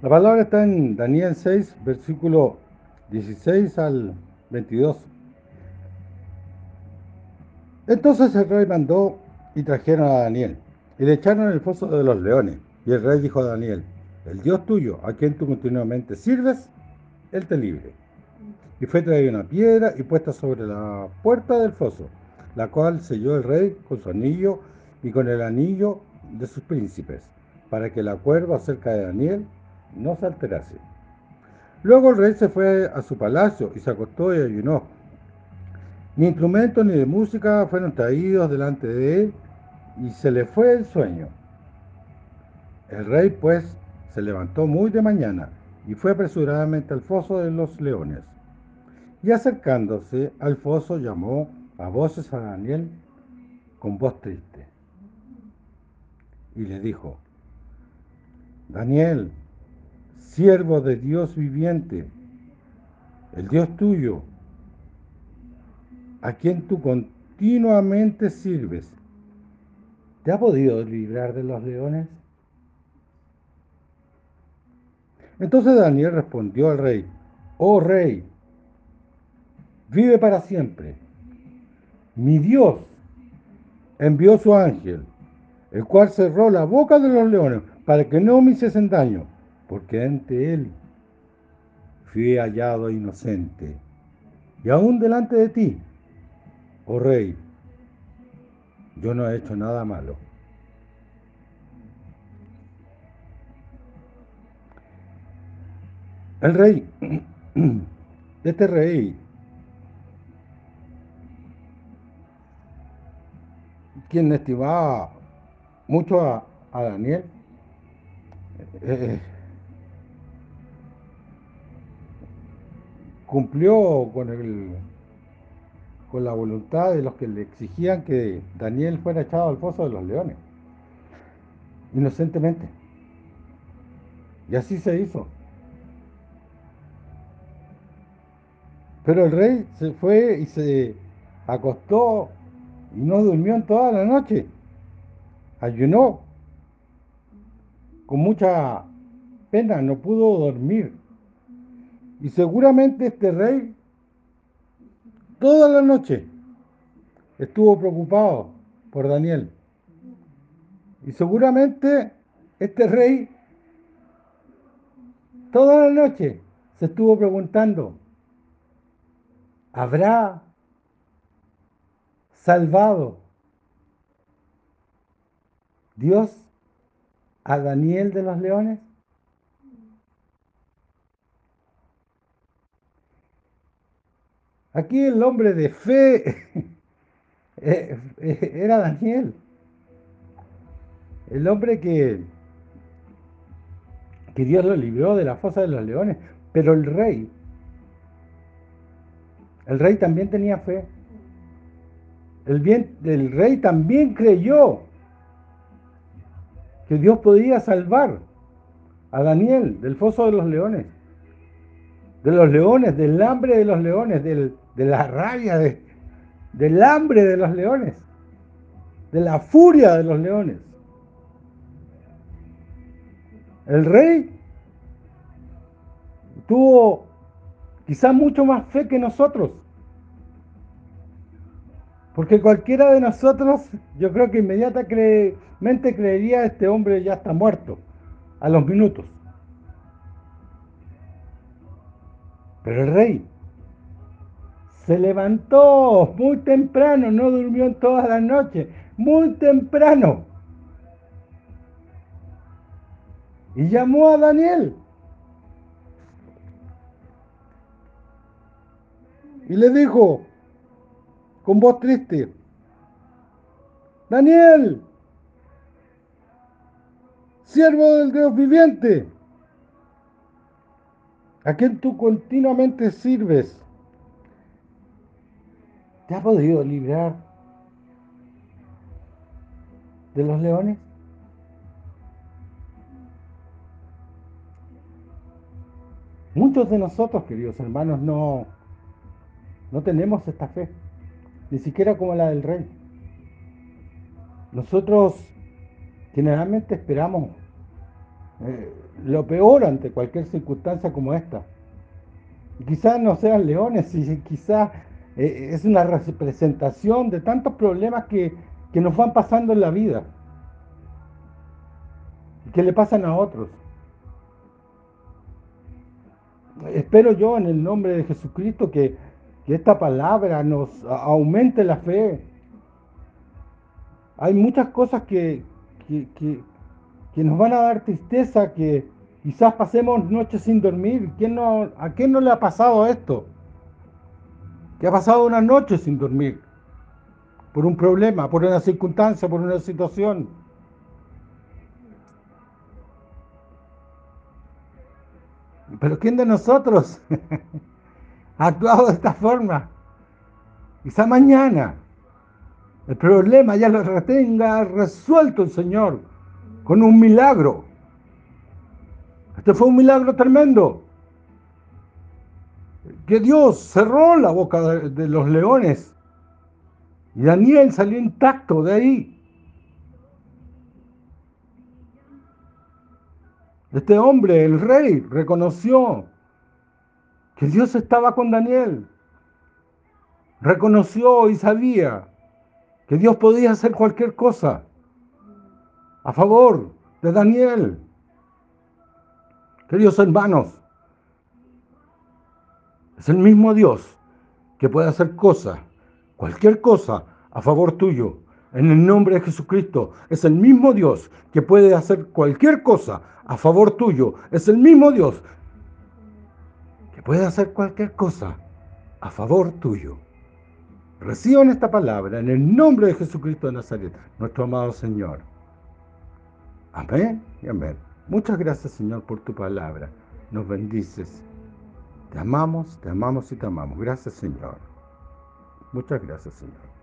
La palabra está en Daniel 6, versículo 16 al 22. Entonces el rey mandó y trajeron a Daniel y le echaron en el foso de los leones. Y el rey dijo a Daniel, el Dios tuyo, a quien tú continuamente sirves, él te libre. Y fue traída una piedra y puesta sobre la puerta del foso, la cual selló el rey con su anillo y con el anillo de sus príncipes, para que la cuerva cerca de Daniel no se alterase. Luego el rey se fue a su palacio y se acostó y ayunó. Ni instrumentos ni de música fueron traídos delante de él y se le fue el sueño. El rey pues se levantó muy de mañana y fue apresuradamente al foso de los leones. Y acercándose al foso llamó a voces a Daniel con voz triste. Y le dijo, Daniel, siervo de Dios viviente, el Dios tuyo, a quien tú continuamente sirves, ¿te ha podido librar de los leones? Entonces Daniel respondió al rey, oh rey, vive para siempre. Mi Dios envió su ángel, el cual cerró la boca de los leones para que no me hiciesen daño, porque ante él fui hallado inocente. Y aún delante de ti, oh rey, yo no he hecho nada malo. El rey, este rey, quien estimaba mucho a, Daniel, eh, cumplió con el con la voluntad de los que le exigían que Daniel fuera echado al foso de los leones, inocentemente. Y así se hizo. Pero el rey se fue y se acostó y no durmió en toda la noche. Ayunó. Con mucha pena no pudo dormir. Y seguramente este rey toda la noche estuvo preocupado por Daniel. Y seguramente este rey toda la noche se estuvo preguntando, ¿Habrá salvado Dios a Daniel de los leones? Aquí el hombre de fe eh, eh, era Daniel. El hombre que, que Dios lo libró de la fosa de los leones. Pero el rey el rey también tenía fe. El, bien, el rey también creyó que Dios podía salvar a Daniel del foso de los leones, de los leones, del hambre de los leones, de la rabia, del hambre de los leones, de la furia de los leones. El rey tuvo quizá mucho más fe que nosotros. Porque cualquiera de nosotros, yo creo que inmediatamente creería este hombre ya está muerto, a los minutos. Pero el rey se levantó muy temprano, no durmió en toda la noche, muy temprano. Y llamó a Daniel. y le dijo con voz triste, Daniel, siervo del Dios viviente, a quien tú continuamente sirves, ¿te ha podido librar de los leones? Muchos de nosotros, queridos hermanos, no, no tenemos esta fe, ni siquiera como la del rey. Nosotros generalmente esperamos eh, lo peor ante cualquier circunstancia como esta. quizás no sean leones, y quizás eh, es una representación de tantos problemas que, que nos van pasando en la vida, que le pasan a otros. Espero yo en el nombre de Jesucristo que, que esta palabra nos aumente la fe. Hay muchas cosas que, que, que nos van a dar tristeza, que quizás pasemos noches sin dormir. ¿Quién no, ¿A quién no le ha pasado esto? Que ha pasado una noche sin dormir por un problema, por una circunstancia, por una situación. Pero ¿quién de nosotros ha actuado de esta forma? Quizá mañana el problema ya lo retenga resuelto el Señor con un milagro. Este fue un milagro tremendo. Que Dios cerró la boca de, los leones. Y Daniel salió intacto de ahí. Este hombre, el rey, reconoció que Dios estaba con Daniel. Reconoció y sabía que Dios podía hacer cualquier cosa a favor de Daniel. Queridos hermanos, es el mismo Dios que puede hacer cosas, cualquier cosa, a favor tuyo. En el nombre de Jesucristo, es el mismo Dios que puede hacer cualquier cosa a favor tuyo. Es el mismo Dios que puede hacer cualquier cosa a favor tuyo. Reciban esta palabra en el nombre de Jesucristo de Nazaret, nuestro amado Señor. Amén y amén. Muchas gracias, Señor, por tu palabra. Nos bendices. Te amamos, te amamos y te amamos. Gracias, Señor. Muchas gracias, Señor.